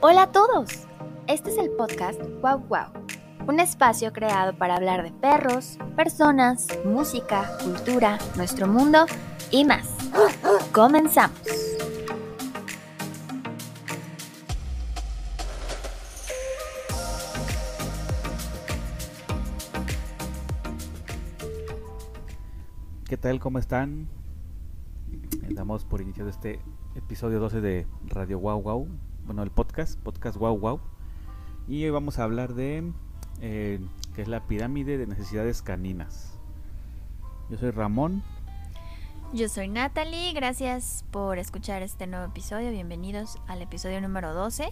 Hola a todos. Este es el podcast Wow Wow, un espacio creado para hablar de perros, personas, música, cultura, nuestro mundo y más. Comenzamos. ¿Qué tal? ¿Cómo están? Estamos por iniciar este episodio 12 de Radio Wow Wow. Bueno, el podcast, podcast Wow Wow. Y hoy vamos a hablar de eh, que es la pirámide de necesidades caninas. Yo soy Ramón. Yo soy Natalie, gracias por escuchar este nuevo episodio, bienvenidos al episodio número 12.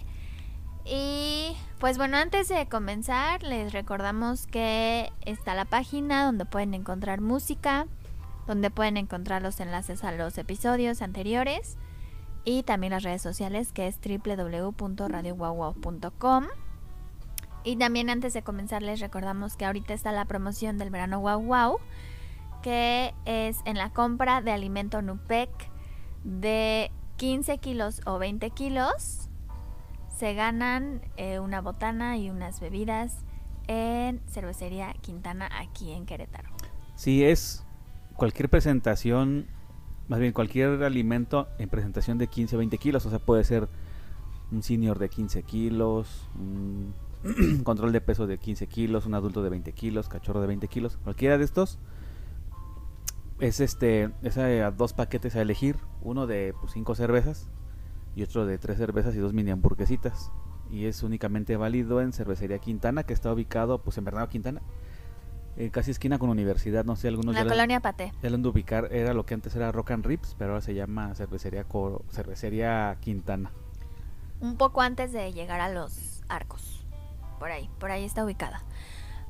Y pues bueno, antes de comenzar les recordamos que está la página donde pueden encontrar música, donde pueden encontrar los enlaces a los episodios anteriores y también las redes sociales que es www.radiowowwow.com. Y también antes de comenzar les recordamos que ahorita está la promoción del verano Wow Wow, que es en la compra de alimento Nupec de 15 kilos o 20 kilos. Se ganan eh, una botana y unas bebidas en Cervecería Quintana aquí en Querétaro. Sí, es cualquier presentación, más bien cualquier alimento en presentación de 15 o 20 kilos, o sea, puede ser un senior de 15 kilos, un control de peso de 15 kilos, un adulto de 20 kilos, cachorro de 20 kilos, cualquiera de estos es este es a dos paquetes a elegir, uno de 5 pues, cervezas y otro de 3 cervezas y dos mini hamburguesitas. Y es únicamente válido en Cervecería Quintana, que está ubicado pues en Bernardo Quintana, eh, casi esquina con universidad, no sé, algunos La ya colonia Pate. Ya lo han de ubicar, era lo que antes era Rock and Rips, pero ahora se llama Cervecería, Coro, Cervecería Quintana. Un poco antes de llegar a los arcos. Por ahí, por ahí está ubicada.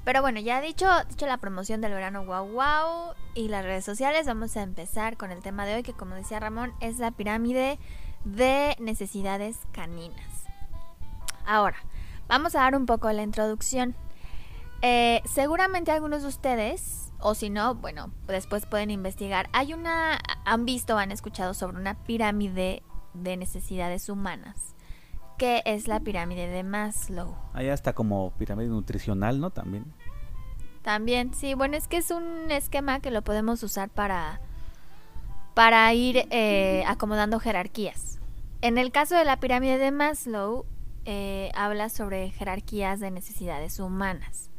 Pero bueno, ya dicho, dicho la promoción del verano wow wow y las redes sociales, vamos a empezar con el tema de hoy que como decía Ramón es la pirámide de necesidades caninas. Ahora, vamos a dar un poco la introducción. Eh, seguramente algunos de ustedes, o si no, bueno, después pueden investigar. Hay una, han visto, han escuchado sobre una pirámide de necesidades humanas, que es la pirámide de Maslow. Hay hasta como pirámide nutricional, ¿no? También. También, sí, bueno, es que es un esquema que lo podemos usar para, para ir eh, acomodando jerarquías. En el caso de la pirámide de Maslow, eh, habla sobre jerarquías de necesidades humanas.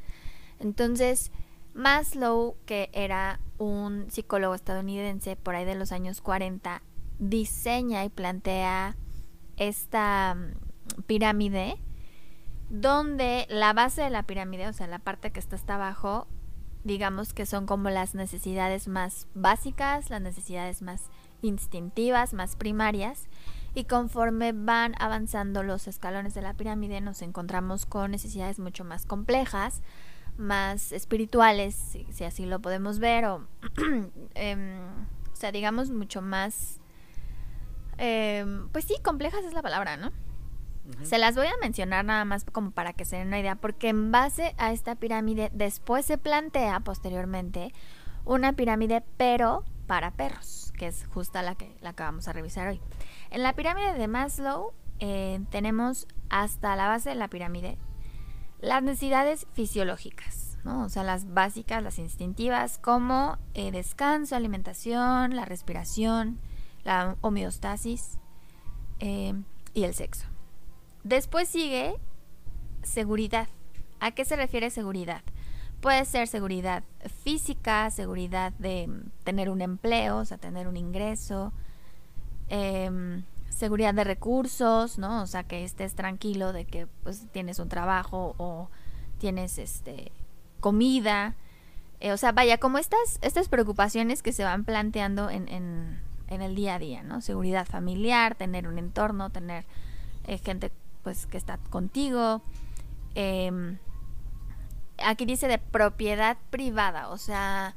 Entonces, Maslow, que era un psicólogo estadounidense por ahí de los años 40, diseña y plantea esta mm, pirámide donde la base de la pirámide, o sea, la parte que está hasta abajo, digamos que son como las necesidades más básicas, las necesidades más instintivas, más primarias, y conforme van avanzando los escalones de la pirámide nos encontramos con necesidades mucho más complejas, más espirituales, si, así lo podemos ver, o, em, o sea, digamos mucho más, em, pues sí, complejas es la palabra, ¿no? Se las voy a mencionar nada más como para que se den una idea, porque en base a esta pirámide después se plantea posteriormente una pirámide pero para perros, que es justa la que, la que vamos a revisar hoy. En la pirámide de Maslow eh, tenemos hasta la base de la pirámide las necesidades fisiológicas, ¿no? o sea, las básicas, las instintivas, como eh, descanso, alimentación, la respiración, la homeostasis eh, y el sexo. Después sigue seguridad. ¿A qué se refiere seguridad? Puede ser seguridad física, seguridad de tener un empleo, o sea, tener un ingreso, em, seguridad de recursos, ¿no? O sea, que estés tranquilo de que pues tienes un trabajo o tienes este comida. Eh, o sea, vaya, como estas, estas preocupaciones que se van planteando en, en, el día a día, ¿no? Seguridad familiar, tener un entorno, tener eh, gente pues que está contigo. Em, aquí dice de propiedad privada, o sea,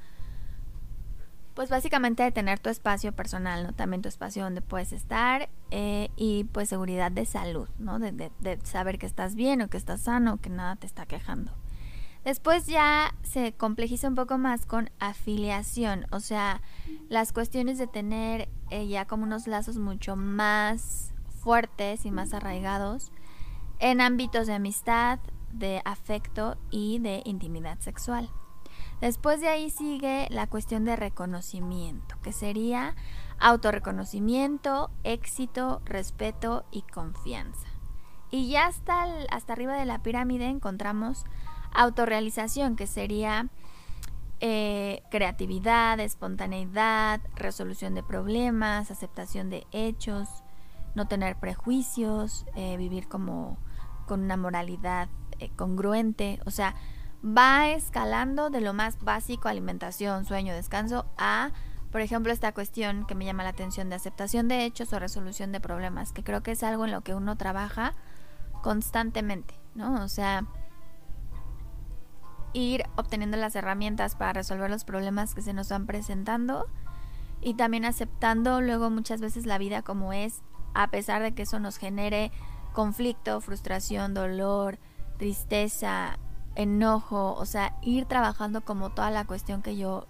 pues básicamente de tener tu espacio personal, ¿no? También tu espacio donde puedes estar eh, y pues seguridad de salud, ¿no? De, de, saber que estás bien o que estás sano, que nada te está quejando. Después ya se complejiza un poco más con afiliación, o sea, las cuestiones de tener eh, ya como unos lazos mucho más fuertes y más arraigados en ámbitos de amistad, de afecto y de intimidad sexual. Después de ahí sigue la cuestión de reconocimiento, que sería autorreconocimiento, éxito, respeto y confianza. Y ya hasta, hasta arriba de la pirámide encontramos autorrealización, que sería eh, creatividad, espontaneidad, resolución de problemas, aceptación de hechos, no tener prejuicios, eh, vivir como con una moralidad eh, congruente, o sea, va escalando de lo más básico, alimentación, sueño, descanso, a, por ejemplo, esta cuestión que me llama la atención de aceptación de hechos o resolución de problemas, que creo que es algo en lo que uno trabaja constantemente, ¿no? O sea, ir obteniendo las herramientas para resolver los problemas que se nos van presentando y también aceptando luego muchas veces la vida como es, a pesar de que eso nos genere conflicto, frustración, dolor, tristeza, enojo, o sea, ir trabajando como toda la cuestión que yo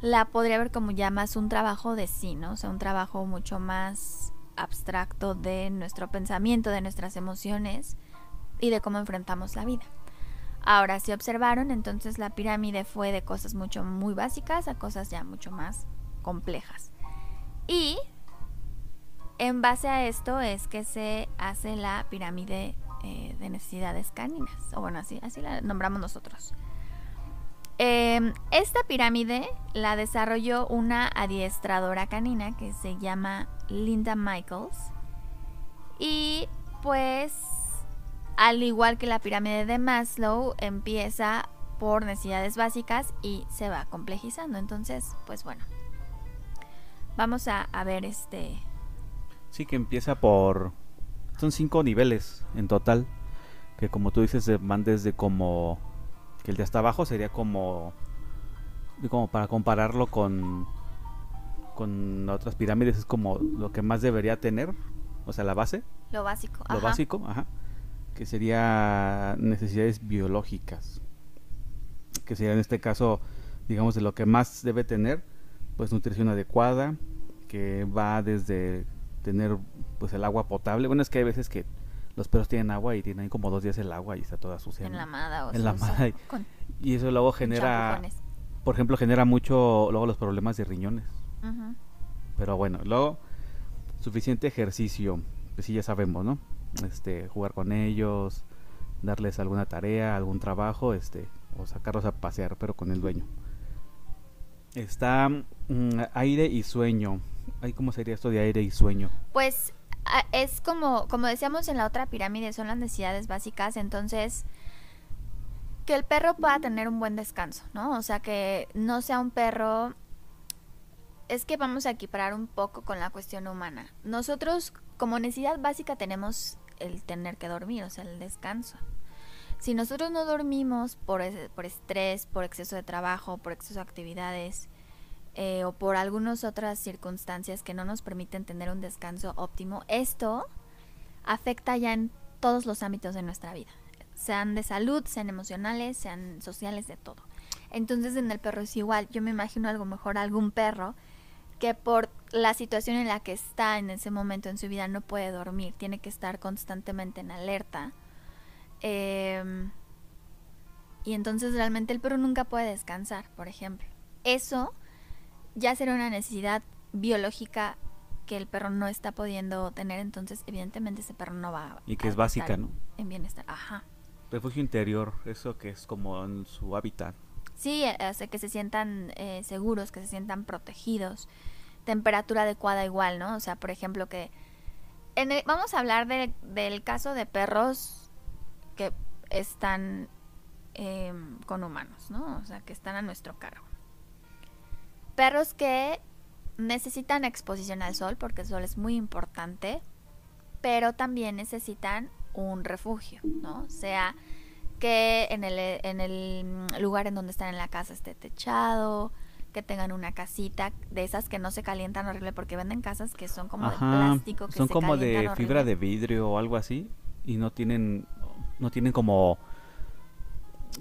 la podría ver como ya más un trabajo de sí, ¿no? O sea, un trabajo mucho más abstracto de nuestro pensamiento, de nuestras emociones y de cómo enfrentamos la vida. Ahora, si observaron, entonces la pirámide fue de cosas mucho muy básicas a cosas ya mucho más complejas. Y en base a esto es que se hace la pirámide eh, de necesidades caninas, o bueno, así, así la nombramos nosotros. Em, esta pirámide la desarrolló una adiestradora canina que se llama Linda Michaels. Y pues al igual que la pirámide de Maslow, empieza por necesidades básicas y se va complejizando. Entonces, pues bueno, vamos a, ver este... Sí, que empieza por... Son cinco niveles en total, que como tú dices, van desde como... Que el de hasta abajo sería como... Como para compararlo con... Con otras pirámides es como lo que más debería tener, o sea, la base. Lo básico. Lo básico, ajá que sería necesidades biológicas, que sería en este caso, digamos, de lo que más debe tener, pues nutrición adecuada, que va desde tener pues el agua potable, bueno es que hay veces que los perros tienen agua y tienen como dos días el agua y está toda sucia. Enlamada o Enlamada. Y, y eso luego genera, por ejemplo, genera mucho luego los problemas de riñones. Pero bueno, luego suficiente ejercicio, pues sí ya sabemos, ¿no? este, jugar con ellos, darles alguna tarea, algún trabajo, este, o sacarlos a pasear, pero con el dueño. Está mm, aire y sueño. ¿Cómo sería esto de aire y sueño? Pues es como, como decíamos en la otra pirámide, son las necesidades básicas, entonces que el perro pueda tener un buen descanso, ¿no? O sea, que no sea un perro... Es que vamos a equiparar un poco con la cuestión humana. Nosotros como necesidad básica tenemos el tener que dormir, o sea, el descanso. Si nosotros no dormimos por, por estrés, por exceso de trabajo, por exceso de actividades eh, o por algunas otras circunstancias que no nos permiten tener un descanso óptimo, esto afecta ya en todos los ámbitos de nuestra vida, sean de salud, sean emocionales, sean sociales, de todo. Entonces en el perro es igual, yo me imagino algo mejor algún perro que por la situación en la que está en ese momento en su vida no puede dormir, tiene que estar constantemente en alerta. Em, y entonces realmente el perro nunca puede descansar, por ejemplo. Eso ya será una necesidad biológica que el perro no está pudiendo tener, entonces evidentemente ese perro no va Y que es básica, ¿no? En bienestar, ajá. Refugio interior, eso que es como en su hábitat. Sí, hace que se sientan eh, seguros, que se sientan protegidos. Temperatura adecuada igual, ¿no? O sea, por ejemplo, que... En vamos a hablar del caso de perros que están em, con humanos, ¿no? O sea, que están a nuestro cargo. Perros que necesitan exposición al sol, porque el sol es muy importante, pero también necesitan un refugio, ¿no? Sea que en el, en el lugar en donde están en la casa esté techado, que tengan una casita de esas que no se calientan horrible porque venden casas que son como de plástico que son como de fibra de vidrio o algo así y no tienen no tienen como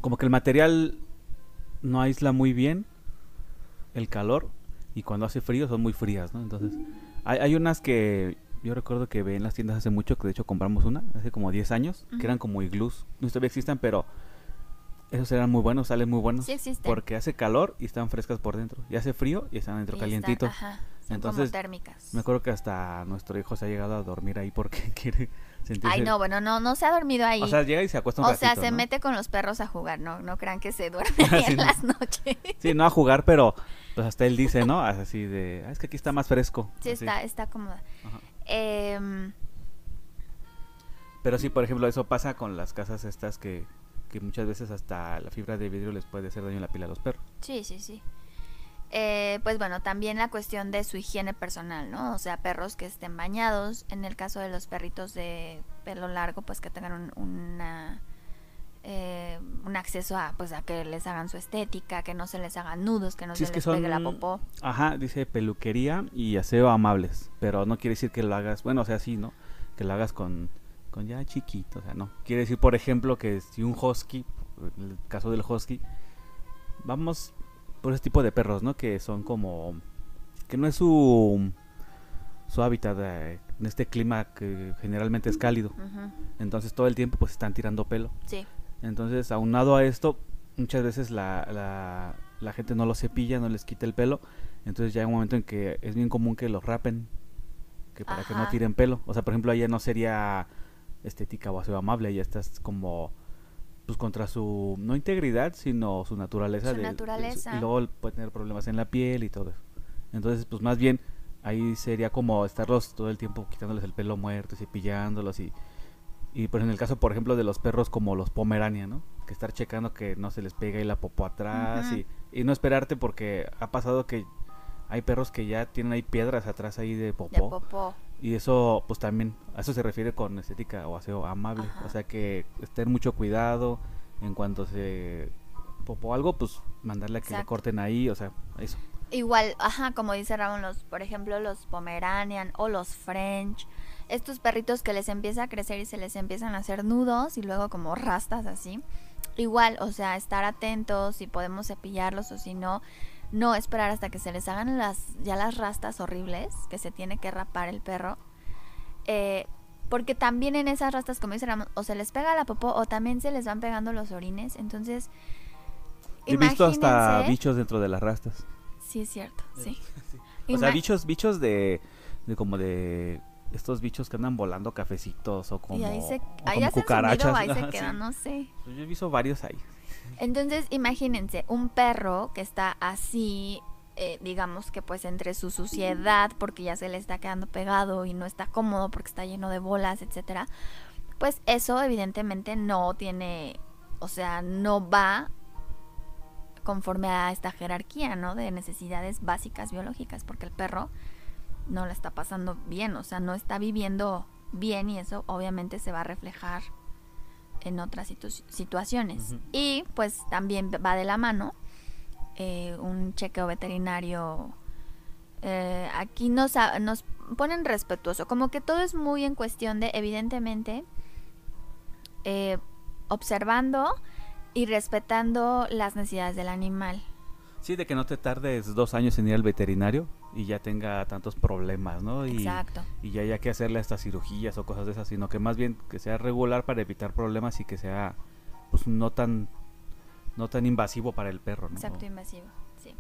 como que el material no aísla muy bien el calor y cuando hace frío son muy frías, ¿no? Entonces hay, hay unas que yo recuerdo que ve en las tiendas hace mucho, que de hecho compramos una, hace como 10 años, Ujú. que eran como iglús. No sé si todavía existen, pero esos eran muy buenos, salen muy buenos. Sí existen. Porque hace calor y están frescas por dentro. Y hace frío y están dentro Y calientitos. ajá, son Entonces, como térmicas. Me acuerdo que hasta nuestro hijo se ha llegado a dormir ahí porque quiere sentirse... Ay, no, bueno, no, no se ha dormido ahí. O sea, llega y se acuesta un O sea, ratito, se ¿no? mete con los perros a jugar, no, no crean que se duerme Sí, en no. las noches. Sí, no a jugar, pero pues hasta él dice, ¿no? Así de, "Ah, es que aquí está más fresco. Sí, Así. está, está cómoda. Em, Pero sí, por ejemplo, eso pasa con las casas estas que, que muchas veces hasta la fibra de vidrio les puede hacer daño en la piel a los perros. sí, sí, sí. Eh, pues bueno, también la cuestión de su higiene personal, ¿no? O sea, perros que estén bañados. En el caso de los perritos de pelo largo, pues que tengan un, una, eh, un acceso a, pues a que les hagan su estética, que no se les hagan nudos, que no Sí, se es que les pegue la popó. Ajá, dice peluquería y aseo amables, pero no quiere decir que lo hagas, bueno, o sea, sí, ¿no? Que lo hagas con, con ya chiquito, o sea, no. Quiere decir, por ejemplo, que si un husky, en el caso del husky, vamos por ese tipo de perros, ¿no? Que son como, que no es su, su hábitat eh, en este clima que generalmente es cálido. Entonces todo el tiempo pues están tirando pelo. Sí, Entonces, aunado a esto, muchas veces la, la, la gente no los cepilla, no les quita el pelo. Entonces ya hay un momento en que es bien común que los rapen, que para que no tiren pelo. O sea, por ejemplo, ya no sería estética o aseo amable, ya estás como pues contra su no integridad, sino su naturaleza. Su de- de naturaleza. y luego puede tener problemas en la piel y todo eso. Entonces, pues más bien ahí sería como estarlos todo el tiempo quitándoles el pelo muerto, y cepillándolos y y pues en el caso, por ejemplo, de los perros como los Pomerania, ¿no? Que estar checando que no se les pega ahí la popó atrás y, y no esperarte porque ha pasado que hay perros que ya tienen ahí piedras atrás ahí de popó. de popó. Y eso, pues también, a eso se refiere con estética o aseo amable. Ajá. O sea que tener mucho cuidado en cuanto se popó algo, pues mandarle a que le corten ahí, o sea, eso. Igual, ajá, como dice Ramón, los, por ejemplo, los Pomeranian o los French, estos perritos que les empieza a crecer y se les empiezan a hacer nudos y luego como rastas así. Igual, o sea, estar atentos si podemos cepillarlos o si no, no esperar hasta que se les hagan las ya las rastas horribles que se tiene que rapar el perro. Eh, porque también en esas rastas, como dice Ramón, o se les pega la popó o también se les van pegando los orines. Entonces, He visto hasta bichos dentro de las rastas. Sí, es cierto, sí. O sea, bichos, bichos de, de como de estos bichos que andan volando cafecitos o como, y ahí se, o ahí como cucarachas. ahí se quedan, sí. no sé. Pues yo he visto varios ahí. Entonces, imagínense, un perro que está así, eh, digamos que pues entre su suciedad, porque ya se le está quedando pegado y no está cómodo porque está lleno de bolas, etcétera, pues eso evidentemente no tiene, o sea, no va conforme a esta jerarquía, ¿no? De necesidades básicas biológicas, porque el perro no la está pasando bien, o sea, no está viviendo bien y eso obviamente se va a reflejar en otras situ- situaciones. Y pues también va de la mano eh, un chequeo veterinario. eh, aquí nos, nos ponen respetuoso, como que todo es muy en cuestión de, evidentemente, eh, observando y respetando las necesidades del animal. Sí, de que no te tardes dos años en ir al veterinario y ya tenga tantos problemas, ¿no? Y, Exacto. y ya haya que hacerle estas cirugías o cosas de esas, sino que más bien que sea regular para evitar problemas y que sea pues no tan no tan invasivo para el perro, ¿no? Exacto, invasivo, sí.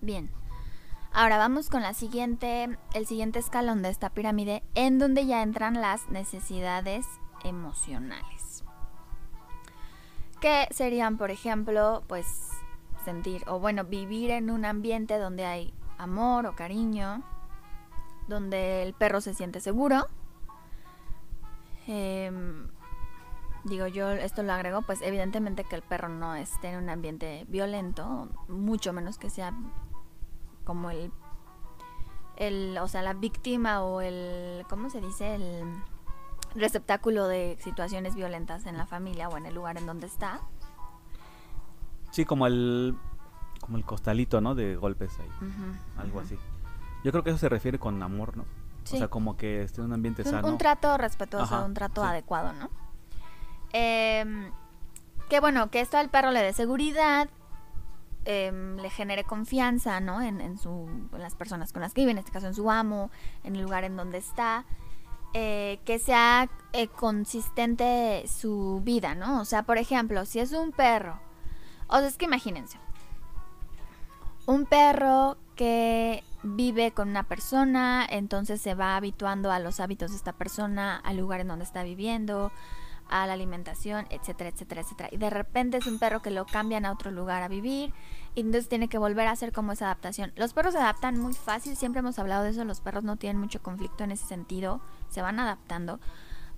Bien. Ahora vamos con la siguiente, el siguiente escalón de esta pirámide, en donde ya entran las necesidades emocionales. Que serían, por ejemplo, pues sentir, o bueno, vivir en un ambiente donde hay amor o cariño, donde el perro se siente seguro. Em, digo yo, esto lo agrego, pues evidentemente que el perro no esté en un ambiente violento, mucho menos que sea como el, el o sea, la víctima o el, ¿cómo se dice? El receptáculo de situaciones violentas en la familia o en el lugar en donde está. Sí, como el como el costalito, ¿no? De golpes ahí, algo así. Yo creo que eso se refiere con amor, ¿no? Sí. O sea, como que esté en un ambiente Un, sano. un trato respetuoso, Ajá, un trato sí. adecuado, ¿no? Em, que bueno, que esto al perro le dé seguridad, em, le genere confianza, ¿no? En, en, su, en las personas con las que vive, en este caso en su amo, en el lugar en donde está. Eh, que sea eh, consistente su vida, ¿no? O sea, por ejemplo, si es un perro, o sea, es que imagínense, un perro que vive con una persona, entonces se va habituando a los hábitos de esta persona, al lugar en donde está viviendo, a la alimentación, etcétera, etcétera, etcétera. Y de repente es un perro que lo cambian a otro lugar a vivir y entonces tiene que volver a hacer como esa adaptación. Los perros se adaptan muy fácil, siempre hemos hablado de eso, los perros no tienen mucho conflicto en ese sentido, se van adaptando.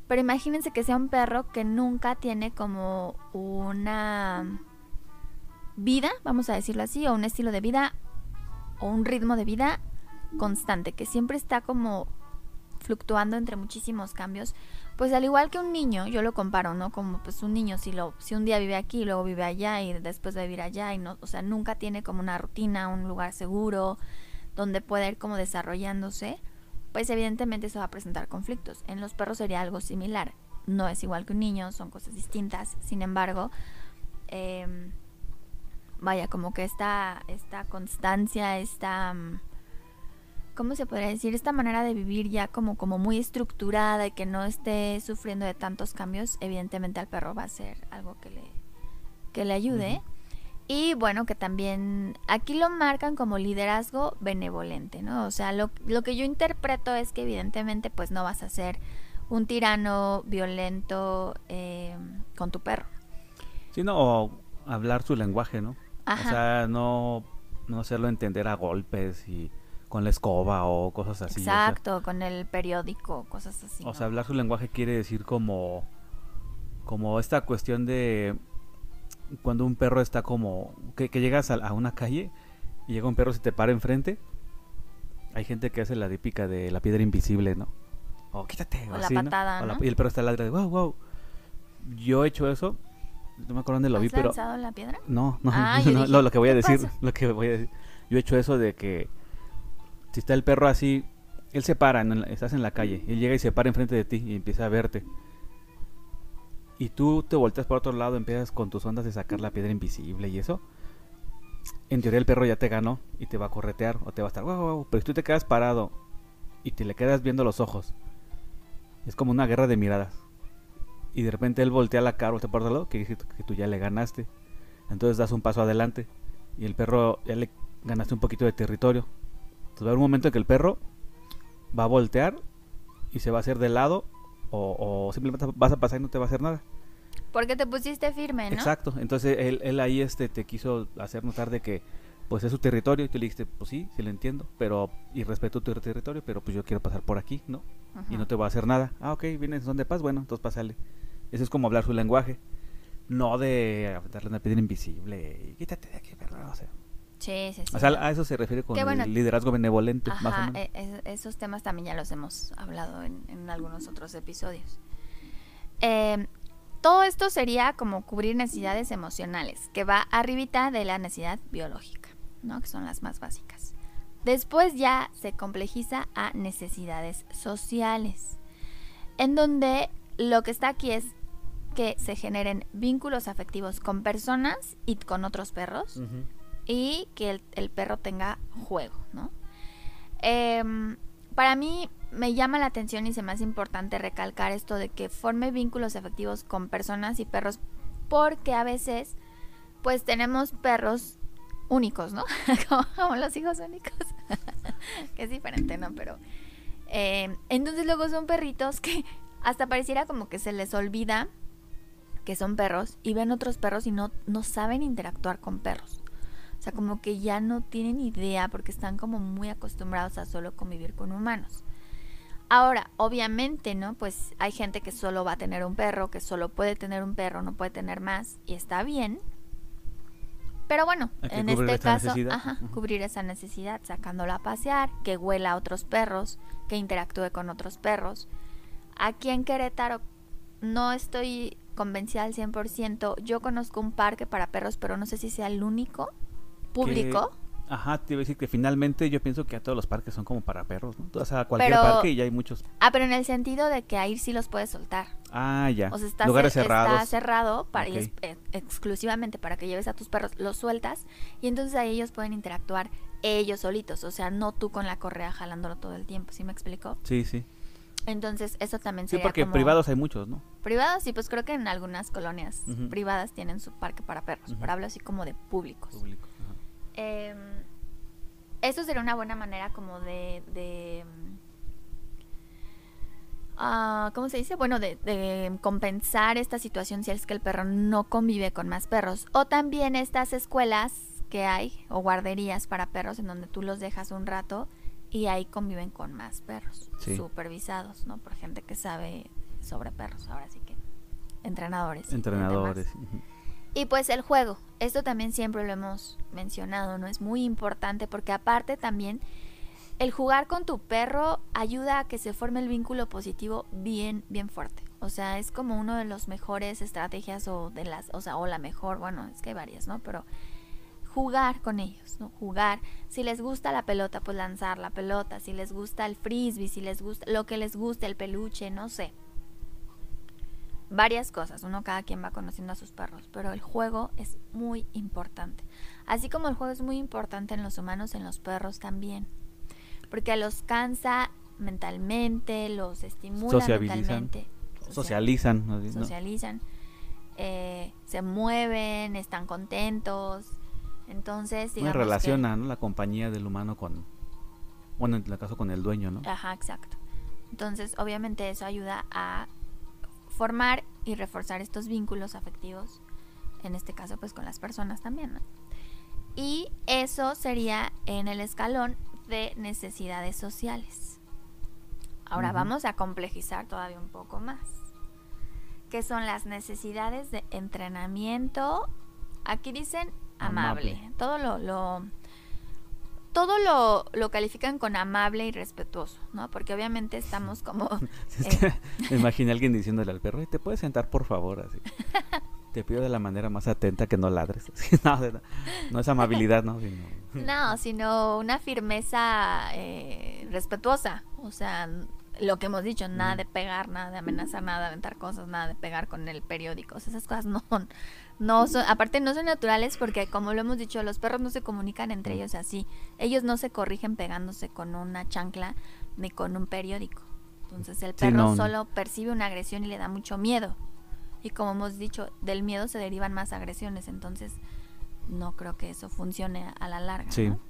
Pero imagínense que sea un perro que nunca tiene como una vida, vamos a decirlo así, o un estilo de vida o un ritmo de vida constante, que siempre está como fluctuando entre muchísimos cambios, pues al igual que un niño, yo lo comparo, ¿no? Como pues un niño si lo si un día vive aquí, luego vive allá y después va a vivir allá y no, o sea, nunca tiene como una rutina, un lugar seguro donde pueda ir como desarrollándose, pues evidentemente eso va a presentar conflictos. En los perros sería algo similar. No es igual que un niño, son cosas distintas. Sin embargo, eh, vaya, como que esta, esta constancia, esta, mm, ¿cómo se podría decir? Esta manera de vivir ya como, como muy estructurada y que no esté sufriendo de tantos cambios, evidentemente al perro va a ser algo que le, que le ayude. Y bueno, que también aquí lo marcan como liderazgo benevolente, ¿no? O sea, lo, lo que yo interpreto es que evidentemente pues no vas a ser un tirano violento eh, con tu perro. Sí, o hablar su lenguaje, ¿no? O sea, no, no hacerlo entender a golpes y con la escoba o cosas así. Exacto, con el periódico, cosas así. O sea, hablar su lenguaje quiere decir como, como esta cuestión de cuando un perro está como, que, llegas a, una calle y llega un perro y se te para enfrente. Hay gente que hace la típica de la piedra invisible, ¿no? O quítate. O, la patada, ¿no? y el perro está ladrando de wow, wow. Yo he hecho eso no me acuerdo dónde lo vi, pero... lanzado la piedra? No, no, ah, no lo, que voy a decir, lo que voy a decir. Yo he hecho eso de que si está el perro así, él se para, estás en la calle, él llega y se para enfrente de ti y empieza a verte. Y tú te volteas por otro lado, empiezas con tus ondas de sacar la piedra invisible y eso. En teoría el perro ya te ganó y te va a corretear o te va a estar, wow, wow, pero si tú te quedas parado y te le quedas viendo los ojos, es como una guerra de miradas y de repente él voltea la cara, voltea por otro lado, que dice que tú ya le ganaste. Entonces das un paso adelante y el perro ya le ganaste un poquito de territorio. Entonces va a haber un momento en que el perro va a voltear y se va a hacer de lado o, simplemente vas a pasar y no te va a hacer nada. Porque te pusiste firme, ¿no? Exacto. Entonces él, él ahí este te quiso hacer notar de que pues es su territorio y tú le dijiste, pues sí, sí lo entiendo, pero y respeto tu territorio, pero pues yo quiero pasar por aquí, ¿no? Y no te voy a hacer nada. Ah, ok, vienes son de paz, bueno, entonces pásale. Eso es como hablar su lenguaje. No de darle una piedra invisible y quítate de aquí, perro. O sea. Sí, sí, sí. O sea, a eso se refiere con el liderazgo benevolente. más e, esos temas también ya los hemos hablado en, algunos otros episodios. Em, todo esto sería como cubrir necesidades emocionales, que va arribita de la necesidad biológica, ¿no? Que son las más básicas. Después ya se complejiza a necesidades sociales, en donde lo que está aquí es que se generen vínculos afectivos con personas y con otros perros y que el, perro tenga juego, ¿no? Em, para mí me llama la atención y se me hace importante recalcar esto de que forme vínculos afectivos con personas y perros porque a veces pues tenemos perros únicos, ¿no? como, los hijos únicos, que es diferente, ¿no? Pero em, entonces luego son perritos que hasta pareciera como que se les olvida que son perros y ven otros perros y no, no saben interactuar con perros. O sea, como que ya no tienen idea porque están como muy acostumbrados a solo convivir con humanos. Ahora, obviamente, ¿no? Pues hay gente que solo va a tener un perro, que solo puede tener un perro, no puede tener más, y está bien. Pero bueno, en este caso, ajá, cubrir esa necesidad, sacándola a pasear, que huela a otros perros, que interactúe con otros perros. Aquí en Querétaro no estoy convencida al 100%. Yo conozco un parque para perros, pero no sé si sea el único público. Ajá, te iba a decir que finalmente yo pienso que a todos los parques son como para perros, ¿no? Tú vas a cualquier Pero- parque y ya hay muchos. Ah, pero en el sentido de que ahí sí los puedes soltar. Ah, ya. O sea, está, Lugares cer- está cerrados. cerrado para, y es- eh, exclusivamente para que lleves a tus perros, los sueltas y entonces ahí ellos pueden interactuar ellos solitos, o sea, no tú con la correa jalándolo todo el tiempo, ¿sí me explico? Sí, sí. Entonces eso también Sí, sería porque como- privados hay muchos, ¿no? Privados, sí, pues creo que en algunas colonias privadas tienen su parque para perros, Ujú. pero hablo así como de públicos. Ajá. Em, eso sería una buena manera como de... de mm, ah, ¿Cómo se dice? Bueno, de, de compensar esta situación si es que el perro no convive con más perros. O también estas escuelas que hay, o guarderías para perros, en donde tú los dejas un rato y ahí conviven con más perros, Sí. supervisados, ¿no? Por gente que sabe sobre perros, ahora sí que entrenadores. Entrenadores. Y pues el juego, esto también siempre lo hemos mencionado, ¿no? Es muy importante porque aparte también el jugar con tu perro ayuda a que se forme el vínculo positivo bien, bien fuerte. O sea, es como uno de los mejores estrategias o de las, o sea, o la mejor, bueno, es que hay varias, ¿no? Pero jugar con ellos, ¿no? Jugar. Si les gusta la pelota, pues lanzar la pelota. Si les gusta el frisbee, si les gusta lo que les guste, el peluche, no sé varias cosas, uno cada quien va conociendo a sus perros, pero el juego es muy importante. Así como el juego es muy importante en los humanos, en los perros también. Porque los cansa mentalmente, los estimula mentalmente. Socia- Socializan. ¿no? ¿no? socializan, eh, se mueven, están contentos. Entonces, Bueno, digamos que- relaciona ¿no? la compañía del humano con, bueno, en el caso con el dueño, ¿no? Ajá, exacto. Entonces, obviamente eso ayuda a formar y reforzar estos vínculos afectivos, en este caso pues con las personas también, ¿no? Y eso sería en el escalón de necesidades sociales. Ahora vamos a complejizar todavía un poco más. ¿Qué son las necesidades de entrenamiento? Aquí dicen amable. Amable. Todo lo, lo- todo lo, lo califican con amable y respetuoso, ¿no? Porque obviamente estamos como Es eh, me imaginé a alguien diciéndole al perro, "Oye, ¿te puedes sentar por favor? Así. Te pido de la manera más atenta que no ladres. No, no es amabilidad, ¿no? Sino- No, sino una firmeza eh, respetuosa. O sea, lo que hemos dicho, nada de pegar, nada de amenazar, nada de aventar cosas, nada de pegar con el periódico. O sea, esas cosas no, no son, aparte no son naturales porque como lo hemos dicho, los perros no se comunican entre ellos así. Ellos no se corrigen pegándose con una chancla ni con un periódico. Entonces el Sí, perro no. solo percibe una agresión y le da mucho miedo. Y como hemos dicho, del miedo se derivan más agresiones. Entonces no creo que eso funcione a la larga. Sí. ¿no?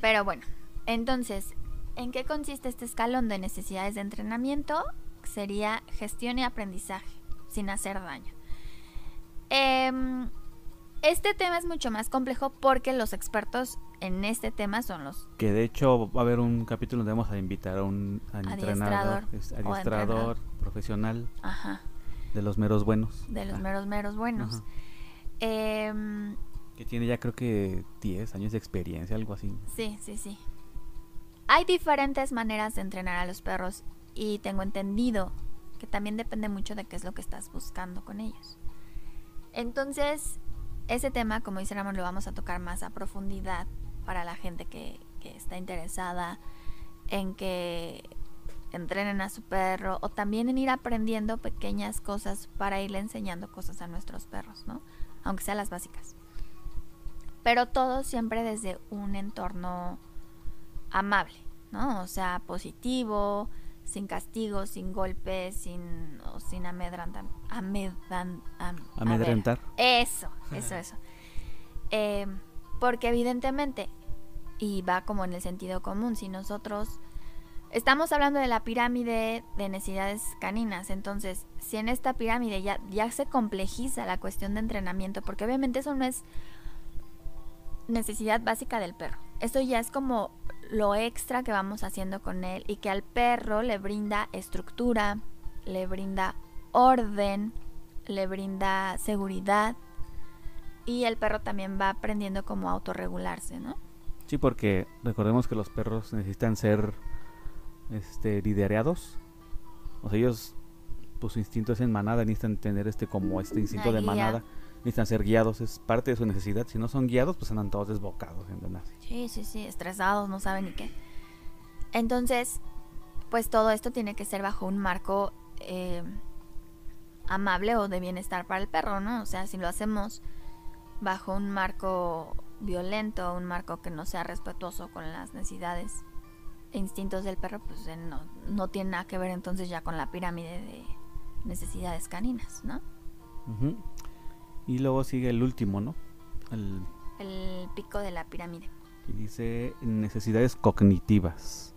Pero bueno, entonces, ¿en qué consiste este escalón de necesidades de entrenamiento? Sería gestión y aprendizaje, sin hacer daño. Em, este tema es mucho más complejo porque los expertos en este tema son los Que de hecho va a haber un capítulo donde vamos a invitar a un a un entrenador, Adiestrador adiestrador profesional ajá, de los meros buenos. de los Ah, meros meros buenos. Em, Que tiene ya creo que 10 años de experiencia, algo así. Sí, sí, sí. Hay diferentes maneras de entrenar a los perros y tengo entendido que también depende mucho de qué es lo que estás buscando con ellos. Entonces, ese tema, como dice Ramón, lo vamos a tocar más a profundidad para la gente que, que está interesada en que entrenen a su perro o también en ir aprendiendo pequeñas cosas para irle enseñando cosas a nuestros perros, ¿no? Aunque sean las básicas. Pero todo siempre desde un entorno amable, ¿no? O sea, positivo, sin castigos, sin golpes, sin, o sin amedrantar. Amedan, am- Amedrentar. eso, eso, eso. Eh, porque evidentemente, y va como en el sentido común, si nosotros estamos hablando de la pirámide de necesidades caninas, entonces si en esta pirámide ya, ya se complejiza la cuestión de entrenamiento, porque obviamente eso no es necesidad básica del perro, eso ya es como lo extra que vamos haciendo con él y que al perro le brinda estructura, le brinda orden, le brinda seguridad y el perro también va aprendiendo cómo autorregularse, ¿no? Sí, porque recordemos que los perros necesitan ser este liderados. O sea, ellos pues su instinto es en manada, necesitan tener este como este instinto Una de guía. manada. Necesitan ser guiados, es parte de su necesidad. Si no son guiados, pues andan todos desbocados. ¿entendés? Sí, sí, sí, estresados, no saben ni qué. Entonces, pues todo esto tiene que ser bajo un marco eh, amable o de bienestar para el perro, ¿no? O sea, si lo hacemos bajo un marco violento, un marco que no sea respetuoso con las necesidades e instintos del perro, pues eh, no, no tiene nada que ver entonces ya con la pirámide de necesidades caninas, ¿no? Ujú. Y luego sigue el último, ¿no? El El pico de la pirámide. que dice necesidades cognitivas.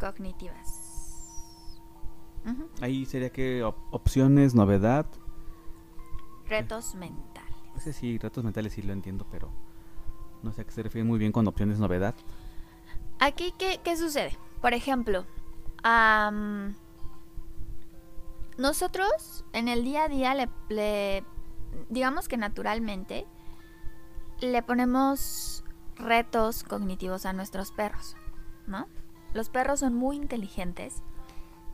Cognitivas. Ahí sería que op- opciones, novedad. Retos mentales. Ese sí, retos mentales sí lo entiendo, pero no sé a qué se refiere muy bien con opciones, novedad. Aquí, ¿qué, qué sucede? Por ejemplo, nosotros en el día a día le, le- digamos que naturalmente, le ponemos retos cognitivos a nuestros perros, ¿no? Los perros son muy inteligentes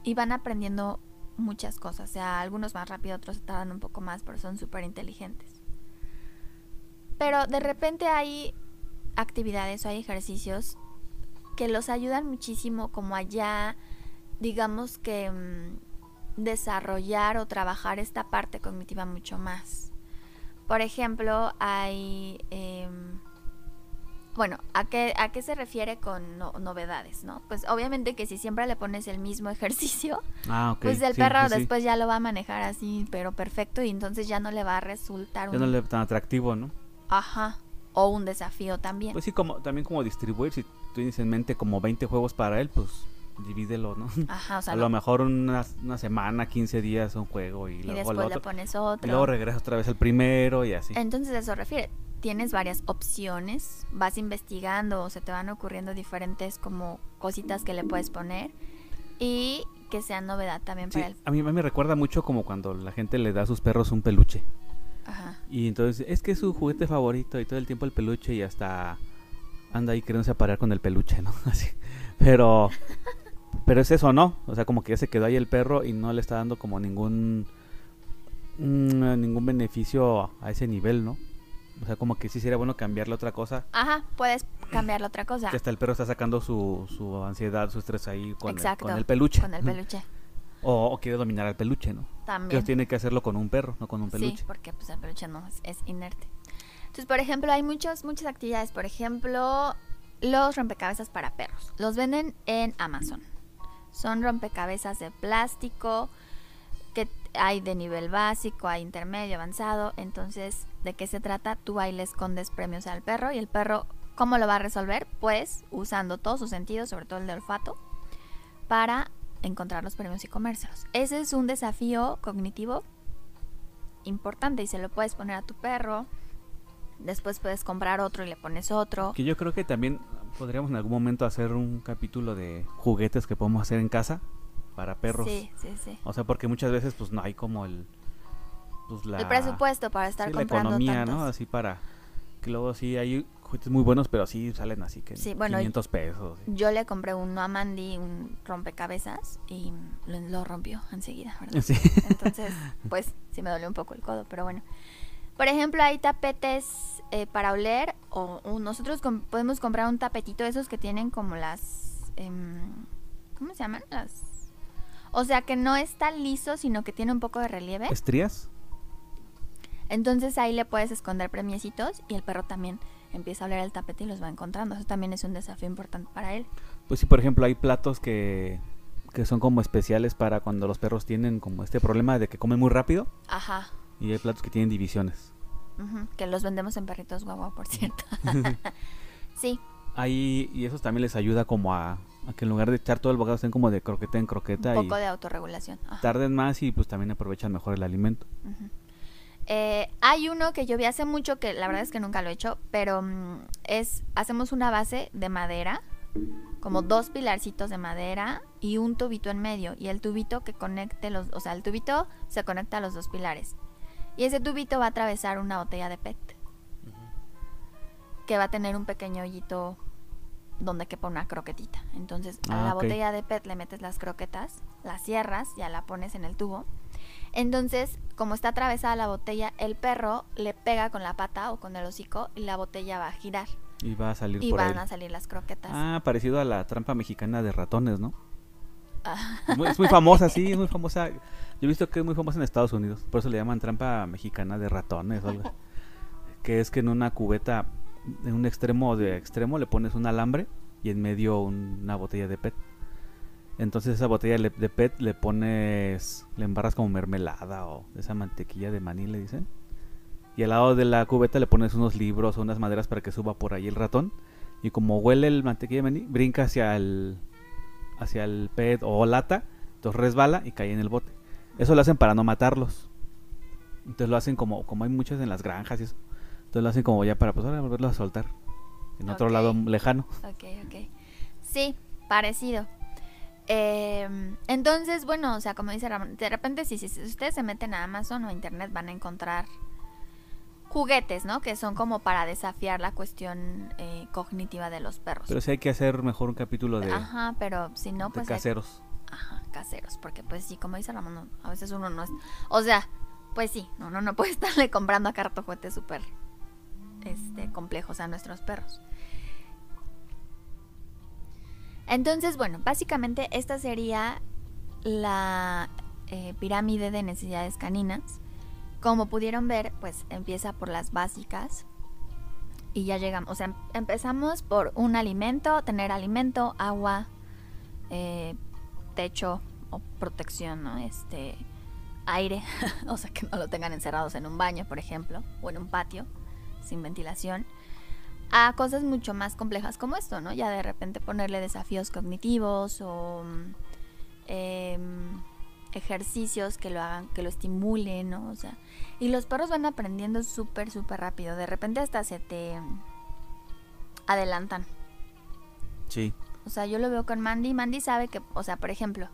y van aprendiendo muchas cosas. O sea, algunos más rápido, otros tardan un poco más, pero son súper inteligentes. Pero de repente hay actividades o hay ejercicios que los ayudan muchísimo como allá, digamos que mm, desarrollar o trabajar esta parte cognitiva mucho más. Por ejemplo, hay... em, bueno, ¿a qué, ¿a qué se refiere con no- novedades, no? Pues obviamente que si siempre le pones el mismo ejercicio, Ah, pues el sí, perro sí. después ya lo va a manejar así, pero perfecto, y entonces ya no le va a resultar Ya un... no le tan atractivo, ¿no? Ajá, o un desafío también. Pues sí, como, también como distribuir, si tú tienes en mente como 20 juegos para él, pues divídelo, ¿no? Ajá, o sea, a no- lo mejor una, una semana, 15 días un juego y, y luego el después le otro. pones Y otro. luego regresas otra vez al primero y así. Entonces eso refiere. Tienes varias opciones, vas investigando o se te van ocurriendo diferentes como cositas que le puedes poner y que sean novedad también Sí, para él. a mí a mí me recuerda mucho como cuando la gente le da a sus perros un peluche. Ajá. Y entonces es que es su juguete favorito y todo el tiempo el peluche y hasta anda ahí queriéndose parar con el peluche, ¿no? Así. Pero pero es eso, ¿no? O sea, como que ya se quedó ahí el perro y no le está dando como ningún mm, ningún beneficio a ese nivel, ¿no? O sea, como que sí sería bueno cambiarle otra cosa. Ajá, puedes cambiarle otra cosa. Que hasta el perro está sacando su, su ansiedad, su estrés ahí con, el, Exacto. con el peluche. Con el peluche. O, o quiere dominar al peluche, ¿no? Que También. tiene que hacerlo con un perro, no con un peluche. Sí, porque pues el peluche no es, es inerte. Entonces, por ejemplo, hay muchos, muchas actividades. Por ejemplo, los rompecabezas para perros. Los venden en Amazon. Son rompecabezas de plástico que hay de nivel básico, hay intermedio, avanzado. Entonces, ¿de qué se trata? Tú ahí le escondes premios al perro y el perro, ¿cómo lo va a resolver? Pues usando todos sus sentidos, sobre todo el de olfato, para encontrar los premios y comérselos. Ese es un desafío cognitivo importante y se lo puedes poner a tu perro. Después puedes comprar otro y le pones otro. Que yo creo que también podríamos en algún momento hacer un capítulo de juguetes que podemos hacer en casa para perros. Sí, sí, sí. O sea, porque muchas veces pues no hay como el pues la El presupuesto para estar sí, la comprando economía, tantos. ¿no? Así para que luego sí hay juguetes muy buenos, pero sí salen así que Sí, bueno, y- 500 pesos. sí. Yo le compré uno a Mandy, un rompecabezas, y lo, lo rompió enseguida, ¿verdad? Sí. Entonces, pues sí me dolió un poco el codo, pero bueno. Por ejemplo, hay tapetes eh, para oler o, o nosotros com- podemos comprar un tapetito de esos que tienen como las... em, ¿Cómo se llaman? Las... O sea, que no está liso, sino que tiene un poco de relieve. ¿Estrías? Entonces ahí le puedes esconder premiecitos y el perro también empieza a oler el tapete y los va encontrando. Eso también es un desafío importante para él. Pues sí, por ejemplo, hay platos que que son como especiales para cuando los perros tienen como este problema de que comen muy rápido Ajá. y hay platos que tienen divisiones. Que los vendemos en perritos guagua, por cierto. sí, Ahí, y eso también les ayuda como a, a que en lugar de echar todo el bocado estén como de croqueta en croqueta un y poco de autorregulación. Ajá. tarden más y pues también aprovechan mejor el alimento. Eh, hay uno que yo vi hace mucho que la verdad es que nunca lo he hecho, pero mm, es hacemos una base de madera, como dos pilarcitos de madera y un tubito en medio y el tubito que conecte los, o sea, el tubito se conecta a los dos pilares y ese tubito va a atravesar una botella de PET que va a tener un pequeño hoyito donde quepa una croquetita. Entonces a Ah, la botella de PET le metes las croquetas, las cierras, ya la pones en el tubo. Entonces, como está atravesada la botella, el perro le pega con la pata o con el hocico y la botella va a girar Y va a salir y por van ahí. a salir las croquetas. Ah, parecido a la trampa mexicana de ratones, ¿no? Ah. Es muy famosa, sí, es muy famosa. Yo he visto que es muy famosa en Estados Unidos. Por eso le llaman trampa mexicana de ratones o algo. que es que en una cubeta, en un extremo de extremo, le pones un alambre y en medio una botella de PET. Entonces esa botella de PET le pones, le embarras como mermelada o esa mantequilla de maní, le dicen. Y al lado de la cubeta le pones unos libros o unas maderas para que suba por ahí el ratón. Y como huele el mantequilla de maní, brinca hacia el, hacia el PET o lata, entonces resbala y cae en el bote. Eso lo hacen para no matarlos. Entonces lo hacen como, como hay muchos en las granjas y eso. Entonces lo hacen como ya para pues ahora volverlos a soltar. En otro lado lejano. Ok, ok. Sí, parecido. Em, entonces, bueno, o sea, como dice Ramón, de repente si, si ustedes se meten a Amazon o a Internet van a encontrar juguetes, ¿no? Que son como para desafiar la cuestión eh, cognitiva de los perros. Pero sí hay que hacer mejor un capítulo de, Ajá, pero si no, pues... hay- caseros. Caseros, porque pues sí, como dice Ramón, a veces uno no es... O sea, pues sí, no, no puede estarle comprando a carto juguetes súper este, complejos a nuestros perros. Entonces, bueno, básicamente esta sería la eh, pirámide de necesidades caninas. Como pudieron ver, pues empieza por las básicas y ya llegamos, o sea, em- empezamos por un alimento, tener alimento, agua, eh, techo o protección, ¿no? Este, aire, o sea, que no lo tengan encerrados en un baño, por ejemplo, o en un patio sin ventilación, a cosas mucho más complejas como esto, ¿no? Ya de repente ponerle desafíos cognitivos o mm, em, ejercicios que lo hagan, que lo estimulen, ¿no? O sea, y los perros van aprendiendo súper, súper rápido. De repente hasta se te adelantan. Sí. O sea, yo lo veo con Mandy. Mandy sabe que, o sea, por ejemplo,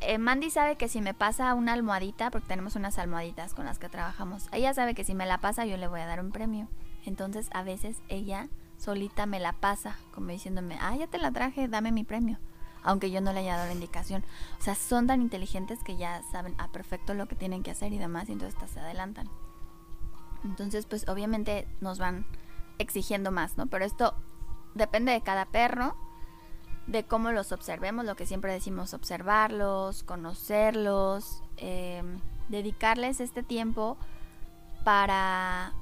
eh, Mandy sabe que si me pasa una almohadita, porque tenemos unas almohaditas con las que trabajamos, ella sabe que si me la pasa yo le voy a dar un premio. Entonces a veces ella solita me la pasa, como diciéndome, ah, ya te la traje, dame mi premio. Aunque yo no le haya dado la indicación. O sea, son tan inteligentes que ya saben a perfecto lo que tienen que hacer y demás, y entonces hasta se adelantan. Entonces, pues obviamente nos van exigiendo más, ¿no? Pero esto depende de cada perro, de cómo los observemos, lo que siempre decimos, observarlos, conocerlos, eh, dedicarles este tiempo para,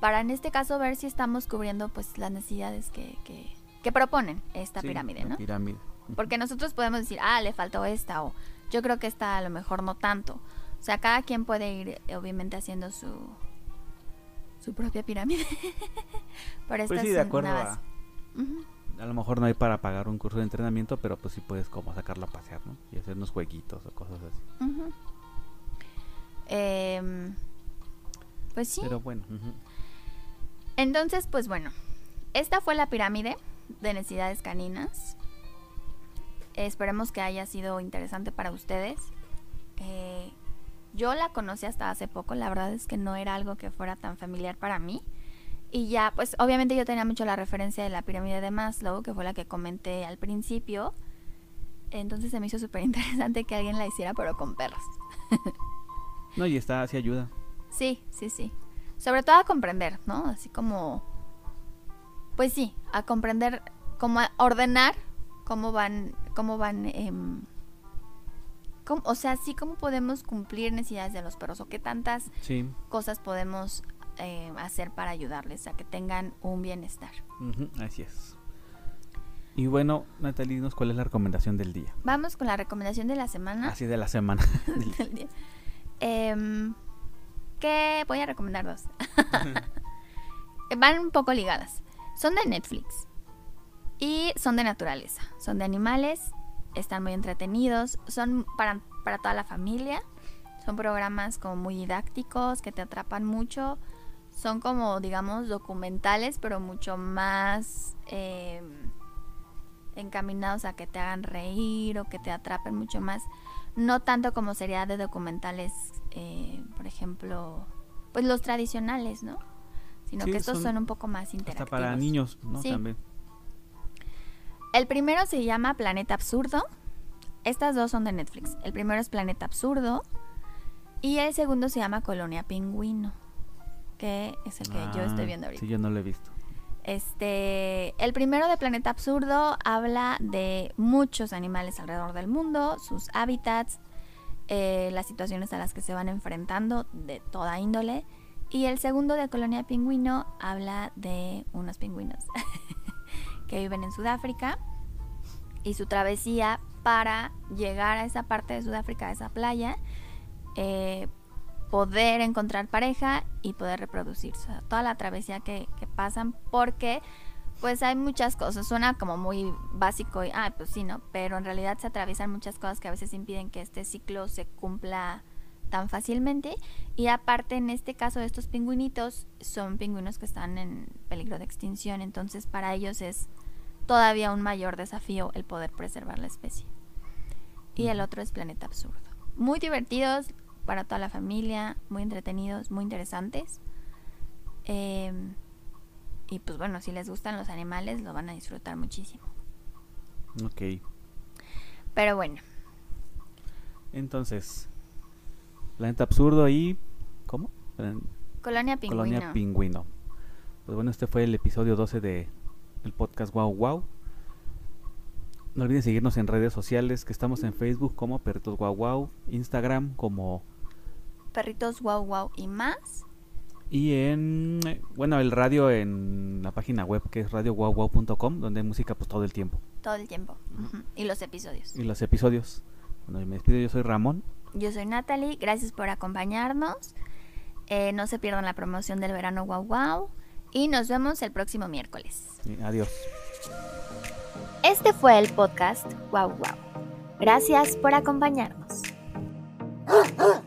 para en este caso ver si estamos cubriendo pues las necesidades que, que, que proponen esta Sí, pirámide, ¿no? Pirámide. Porque nosotros podemos decir, ah, le faltó esta o yo creo que esta a lo mejor no tanto. O sea, cada quien puede ir eh, obviamente haciendo su su propia pirámide. Pero esta Pues sí, es de una acuerdo base. a... Ujú. A lo mejor no hay para pagar un curso de entrenamiento, pero pues sí puedes como sacarlo a pasear, ¿no? Y hacer unos jueguitos o cosas así. Em, pues sí. Pero bueno. Entonces, pues bueno, esta fue la pirámide de necesidades caninas. Esperemos que haya sido interesante para ustedes. Eh, yo la conocí hasta hace poco, la verdad es que no era algo que fuera tan familiar para mí. Y ya, pues obviamente yo tenía mucho la referencia de la pirámide de Maslow, que fue la que comenté al principio. Entonces se me hizo súper interesante que alguien la hiciera, pero con perros. No, y está, sí ayuda. Sí, sí, sí. Sobre todo a comprender, ¿no? Así como... Pues sí, a comprender, como a ordenar cómo van, cómo van, em, cómo- o sea, sí, cómo podemos cumplir necesidades de los perros o qué tantas Sí. cosas podemos eh, hacer para ayudarles a que tengan un bienestar. así es. Y bueno, Natalie, dinos cuál es la recomendación del día. Vamos con la recomendación de la semana. Así de la semana. del día. Em, que voy a recomendar dos. Van un poco ligadas. Son de Netflix. Y son de naturaleza. Son de animales. Están muy entretenidos. Son para, para toda la familia. Son programas como muy didácticos que te atrapan mucho. Son como, digamos, documentales, pero mucho más em, encaminados a que te hagan reír o que te atrapen mucho más. No tanto como sería de documentales, eh, por ejemplo, pues los tradicionales, ¿no? Sino Sí, que estos son son, un poco más Hasta interactivos. para niños, ¿no? Sí. También. El primero se llama Planeta Absurdo. Estas dos son de Netflix. El primero es Planeta Absurdo. Y el segundo se llama Colonia Pingüino. Que es el que yo estoy Ah, viendo ahorita. Sí, yo no lo he visto. Este, el primero de Planeta Absurdo habla de muchos animales alrededor del mundo, sus hábitats, eh, las situaciones a las que se van enfrentando de toda índole. Y el segundo de Colonia Pingüino habla de unos pingüinos que viven en Sudáfrica y su travesía para llegar a esa parte de Sudáfrica, a esa playa, eh, poder encontrar pareja y poder reproducirse. O sea, toda la travesía que, que pasan porque pues hay muchas cosas, suena como muy básico y, ah, pues sí, ¿no? Pero en realidad se atraviesan muchas cosas que a veces impiden que este ciclo se cumpla tan fácilmente. Y aparte, en este caso estos pingüinitos, son pingüinos que están en peligro de extinción, entonces para ellos es todavía un mayor desafío el poder preservar la especie. Y el otro es Planeta Absurdo. Muy divertidos para toda la familia, muy entretenidos, muy interesantes. Em, y pues bueno, si les gustan los animales, lo van a disfrutar muchísimo. Ok. Pero bueno, Entonces, Planeta Absurdo y... ¿Cómo? Plan- Colonia Pingüino. Colonia Pingüino. Pues bueno, este fue el episodio 12 de el podcast Wow Wow. No olviden seguirnos en redes sociales, que estamos en Facebook como Perritos Wow Wow, Instagram como Perritos wow wow y más. y en bueno, el radio en la página web que es radiowowwow.com, donde hay música pues todo el tiempo Todo el tiempo. Y los episodios. y los episodios. Bueno, y me despido, yo soy Ramón. Yo soy Natalie, gracias por acompañarnos. Eh, no se pierdan la promoción del verano wow wow. Y nos vemos el próximo miércoles. y adiós. Este fue el podcast Wow Wow. Gracias por acompañarnos.